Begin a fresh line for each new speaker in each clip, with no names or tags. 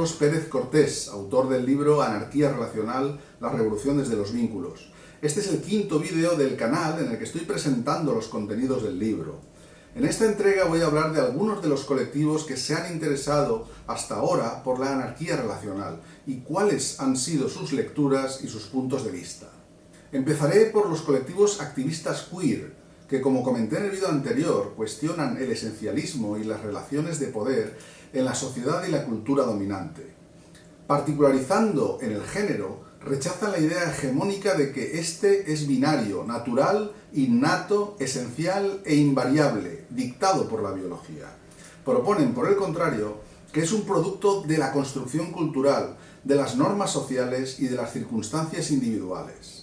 Carlos Pérez Cortés, autor del libro Anarquía Relacional, la revolución desde los vínculos. Este es el quinto vídeo del canal en el que estoy presentando los contenidos del libro. En esta entrega voy a hablar de algunos de los colectivos que se han interesado hasta ahora por la anarquía relacional y cuáles han sido sus lecturas y sus puntos de vista. Empezaré por los colectivos activistas queer, que como comenté en el vídeo anterior, cuestionan el esencialismo y las relaciones de poder en la sociedad y la cultura dominante. Particularizando en el género, rechazan la idea hegemónica de que éste es binario, natural, innato, esencial e invariable, dictado por la biología. Proponen, por el contrario, que es un producto de la construcción cultural, de las normas sociales y de las circunstancias individuales.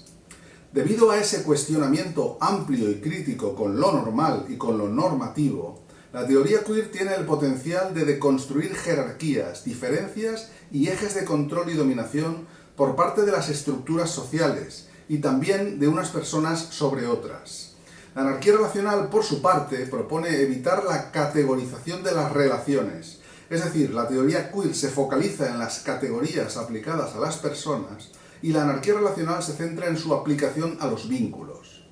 Debido a ese cuestionamiento amplio y crítico con lo normal y con lo normativo, la teoría queer tiene el potencial de deconstruir jerarquías, diferencias y ejes de control y dominación por parte de las estructuras sociales y también de unas personas sobre otras. La anarquía relacional, por su parte, propone evitar la categorización de las relaciones, es decir, la teoría queer se focaliza en las categorías aplicadas a las personas y la anarquía relacional se centra en su aplicación a los vínculos.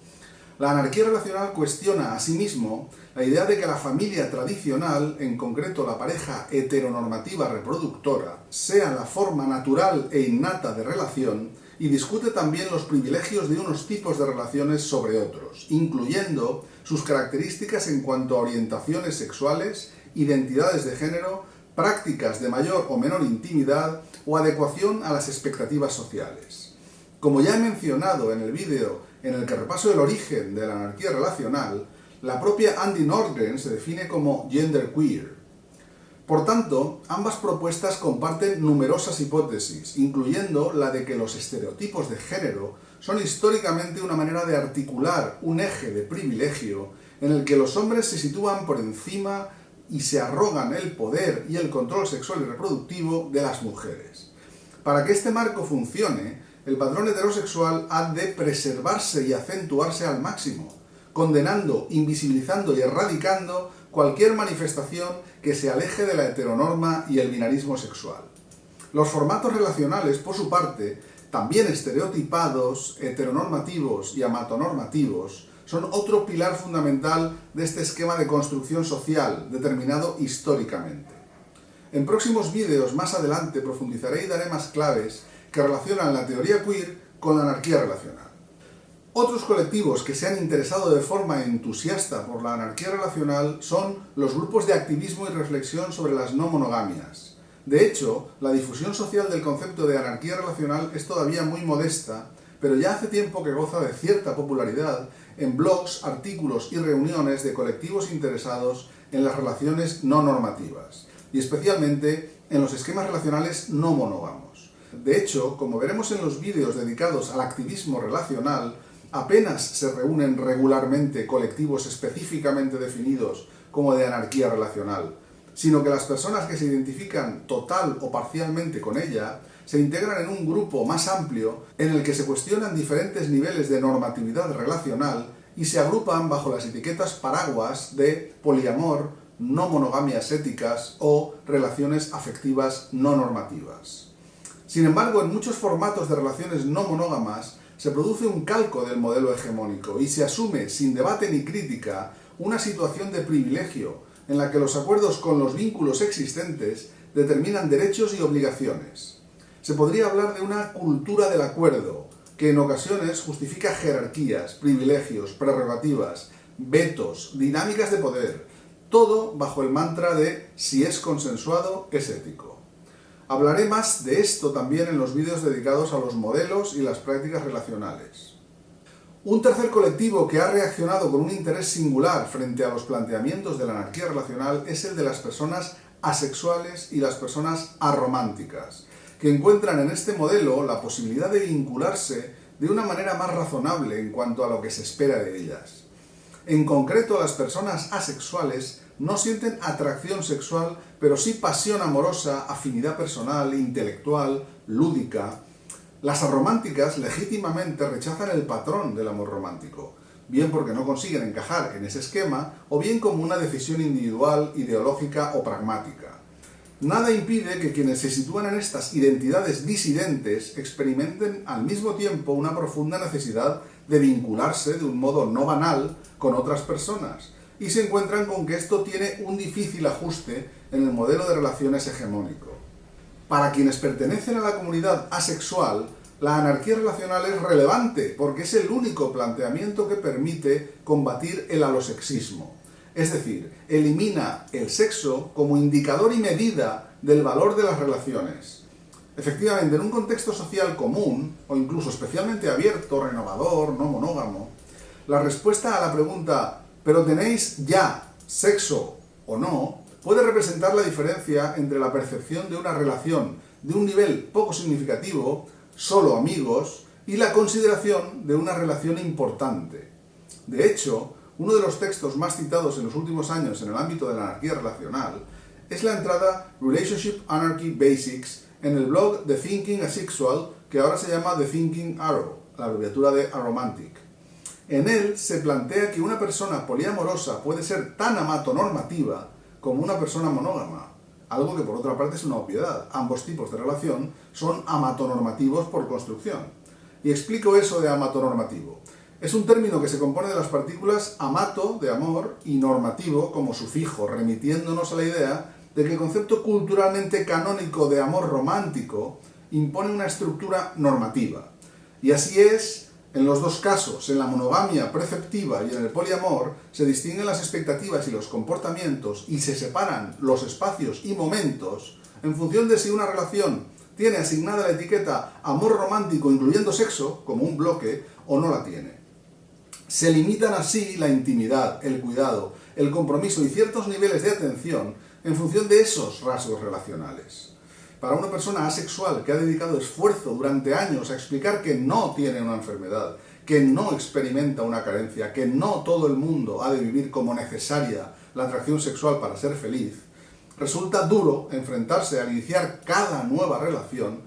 La anarquía relacional cuestiona asimismo la idea de que la familia tradicional, en concreto la pareja heteronormativa reproductora, sea la forma natural e innata de relación y discute también los privilegios de unos tipos de relaciones sobre otros, incluyendo sus características en cuanto a orientaciones sexuales, identidades de género, prácticas de mayor o menor intimidad o adecuación a las expectativas sociales. Como ya he mencionado en el vídeo en el que repaso el origen de la anarquía relacional, la propia Andy Nordgren se define como genderqueer. Por tanto, ambas propuestas comparten numerosas hipótesis, incluyendo la de que los estereotipos de género son históricamente una manera de articular un eje de privilegio en el que los hombres se sitúan por encima y se arrogan el poder y el control sexual y reproductivo de las mujeres. Para que este marco funcione, el patrón heterosexual ha de preservarse y acentuarse al máximo, condenando, invisibilizando y erradicando cualquier manifestación que se aleje de la heteronorma y el binarismo sexual. Los formatos relacionales, por su parte, también estereotipados, heteronormativos y amatonormativos, son otro pilar fundamental de este esquema de construcción social determinado históricamente. En próximos vídeos más adelante profundizaré y daré más claves que relacionan la teoría queer con la anarquía relacional. Otros colectivos que se han interesado de forma entusiasta por la anarquía relacional son los grupos de activismo y reflexión sobre las no monogamias. De hecho, la difusión social del concepto de anarquía relacional es todavía muy modesta pero ya hace tiempo que goza de cierta popularidad en blogs, artículos y reuniones de colectivos interesados en las relaciones no normativas, y especialmente en los esquemas relacionales no monógamos. De hecho, como veremos en los vídeos dedicados al activismo relacional, apenas se reúnen regularmente colectivos específicamente definidos como de anarquía relacional, sino que las personas que se identifican total o parcialmente con ella se integran en un grupo más amplio en el que se cuestionan diferentes niveles de normatividad relacional y se agrupan bajo las etiquetas paraguas de poliamor, no monogamias éticas o relaciones afectivas no normativas. Sin embargo, en muchos formatos de relaciones no monógamas se produce un calco del modelo hegemónico y se asume, sin debate ni crítica, una situación de privilegio en la que los acuerdos con los vínculos existentes determinan derechos y obligaciones se podría hablar de una cultura del acuerdo, que en ocasiones justifica jerarquías, privilegios, prerrogativas, vetos, dinámicas de poder, todo bajo el mantra de si es consensuado, es ético. Hablaré más de esto también en los vídeos dedicados a los modelos y las prácticas relacionales. Un tercer colectivo que ha reaccionado con un interés singular frente a los planteamientos de la anarquía relacional es el de las personas asexuales y las personas arománticas, que encuentran en este modelo la posibilidad de vincularse de una manera más razonable en cuanto a lo que se espera de ellas. En concreto, las personas asexuales no sienten atracción sexual, pero sí pasión amorosa, afinidad personal, intelectual, lúdica. Las arománticas legítimamente rechazan el patrón del amor romántico, bien porque no consiguen encajar en ese esquema, o bien como una decisión individual, ideológica o pragmática. Nada impide que quienes se sitúan en estas identidades disidentes experimenten al mismo tiempo una profunda necesidad de vincularse de un modo no banal con otras personas y se encuentran con que esto tiene un difícil ajuste en el modelo de relaciones hegemónico. Para quienes pertenecen a la comunidad asexual, la anarquía relacional es relevante porque es el único planteamiento que permite combatir el alosexismo. Es decir, elimina el sexo como indicador y medida del valor de las relaciones. Efectivamente, en un contexto social común, o incluso especialmente abierto, renovador, no monógamo, la respuesta a la pregunta ¿pero tenéis ya sexo o no? puede representar la diferencia entre la percepción de una relación de un nivel poco significativo, solo amigos, y la consideración de una relación importante. De hecho, uno de los textos más citados en los últimos años en el ámbito de la anarquía relacional es la entrada Relationship Anarchy Basics en el blog The Thinking Asexual, que ahora se llama The Thinking Arrow, la abreviatura de Aromantic. En él se plantea que una persona poliamorosa puede ser tan amatonormativa como una persona monógama, algo que por otra parte es una obviedad. Ambos tipos de relación son amatonormativos por construcción. Y explico eso de amatonormativo. Es un término que se compone de las partículas amato, de amor, y normativo, como sufijo, remitiéndonos a la idea de que el concepto culturalmente canónico de amor romántico impone una estructura normativa. Y así es en los dos casos, en la monogamia preceptiva y en el poliamor, se distinguen las expectativas y los comportamientos y se separan los espacios y momentos en función de si una relación tiene asignada la etiqueta amor romántico incluyendo sexo como un bloque o no la tiene. Se limitan así la intimidad, el cuidado, el compromiso y ciertos niveles de atención en función de esos rasgos relacionales. Para una persona asexual que ha dedicado esfuerzo durante años a explicar que no tiene una enfermedad, que no experimenta una carencia, que no todo el mundo ha de vivir como necesaria la atracción sexual para ser feliz, resulta duro enfrentarse al iniciar cada nueva relación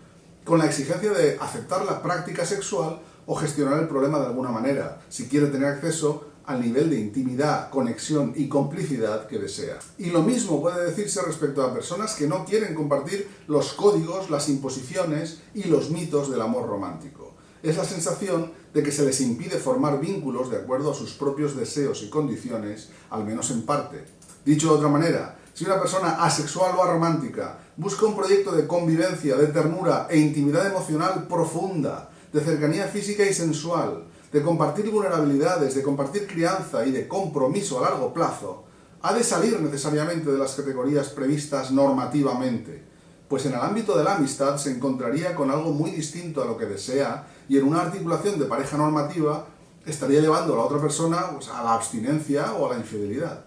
con la exigencia de aceptar la práctica sexual o gestionar el problema de alguna manera, si quiere tener acceso al nivel de intimidad, conexión y complicidad que desea. Y lo mismo puede decirse respecto a personas que no quieren compartir los códigos, las imposiciones y los mitos del amor romántico. Es la sensación de que se les impide formar vínculos de acuerdo a sus propios deseos y condiciones, al menos en parte. Dicho de otra manera, si una persona asexual o aromántica busca un proyecto de convivencia, de ternura e intimidad emocional profunda, de cercanía física y sensual, de compartir vulnerabilidades, de compartir crianza y de compromiso a largo plazo, ha de salir necesariamente de las categorías previstas normativamente, pues en el ámbito de la amistad se encontraría con algo muy distinto a lo que desea y en una articulación de pareja normativa estaría llevando a la otra persona a la abstinencia o a la infidelidad.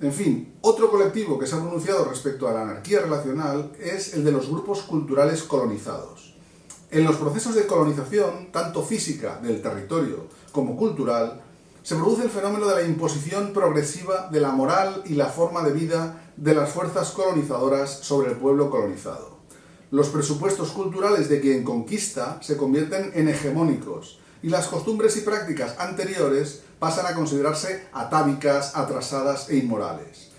En fin, otro colectivo que se ha pronunciado respecto a la anarquía relacional es el de los grupos culturales colonizados. En los procesos de colonización, tanto física del territorio como cultural, se produce el fenómeno de la imposición progresiva de la moral y la forma de vida de las fuerzas colonizadoras sobre el pueblo colonizado. Los presupuestos culturales de quien conquista se convierten en hegemónicos y las costumbres y prácticas anteriores pasan a considerarse atávicas, atrasadas e inmorales.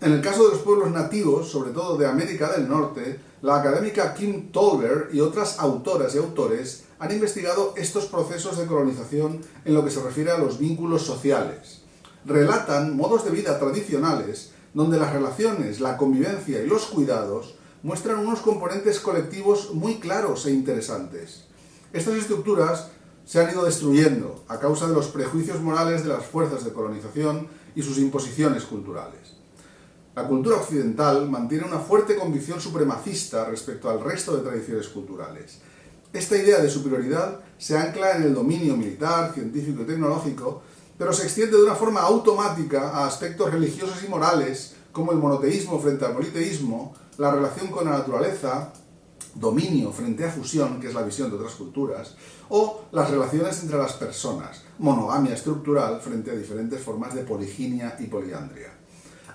En el caso de los pueblos nativos, sobre todo de América del Norte, la académica Kim Tolber y otras autoras y autores han investigado estos procesos de colonización en lo que se refiere a los vínculos sociales. Relatan modos de vida tradicionales donde las relaciones, la convivencia y los cuidados muestran unos componentes colectivos muy claros e interesantes. Estas estructuras se han ido destruyendo a causa de los prejuicios morales de las fuerzas de colonización y sus imposiciones culturales. La cultura occidental mantiene una fuerte convicción supremacista respecto al resto de tradiciones culturales. Esta idea de superioridad se ancla en el dominio militar, científico y tecnológico, pero se extiende de una forma automática a aspectos religiosos y morales, como el monoteísmo frente al politeísmo, la relación con la naturaleza, dominio frente a fusión, que es la visión de otras culturas, o las relaciones entre las personas, monogamia estructural frente a diferentes formas de poliginia y poliandria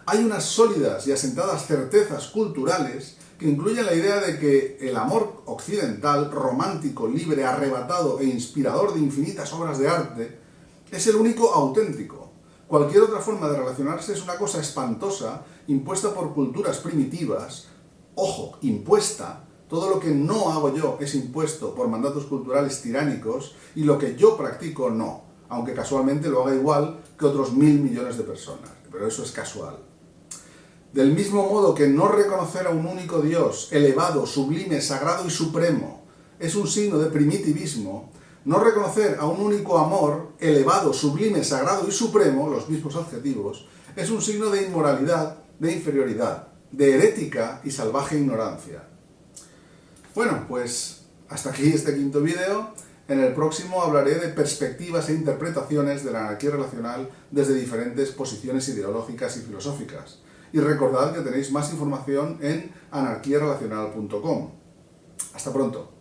hay unas sólidas y asentadas certezas culturales que incluyen la idea de que el amor occidental, romántico, libre, arrebatado e inspirador de infinitas obras de arte, es el único auténtico, Cualquier otra forma de relacionarse es una cosa espantosa, impuesta por culturas primitivas, ojo, impuesta, todo lo que no hago yo es impuesto por mandatos culturales tiránicos y lo que yo practico no, aunque casualmente lo haga igual que otros mil millones de personas, pero eso es casual. Del mismo modo que no reconocer a un único Dios, elevado, sublime, sagrado y supremo, es un signo de primitivismo, no reconocer a un único amor, elevado, sublime, sagrado y supremo, los mismos adjetivos, es un signo de inmoralidad, de inferioridad, de herética y salvaje ignorancia. Bueno, pues hasta aquí este quinto vídeo. En el próximo hablaré de perspectivas e interpretaciones de la anarquía relacional desde diferentes posiciones ideológicas y filosóficas. Y recordad que tenéis más información en anarquiarelacional.com. Hasta pronto.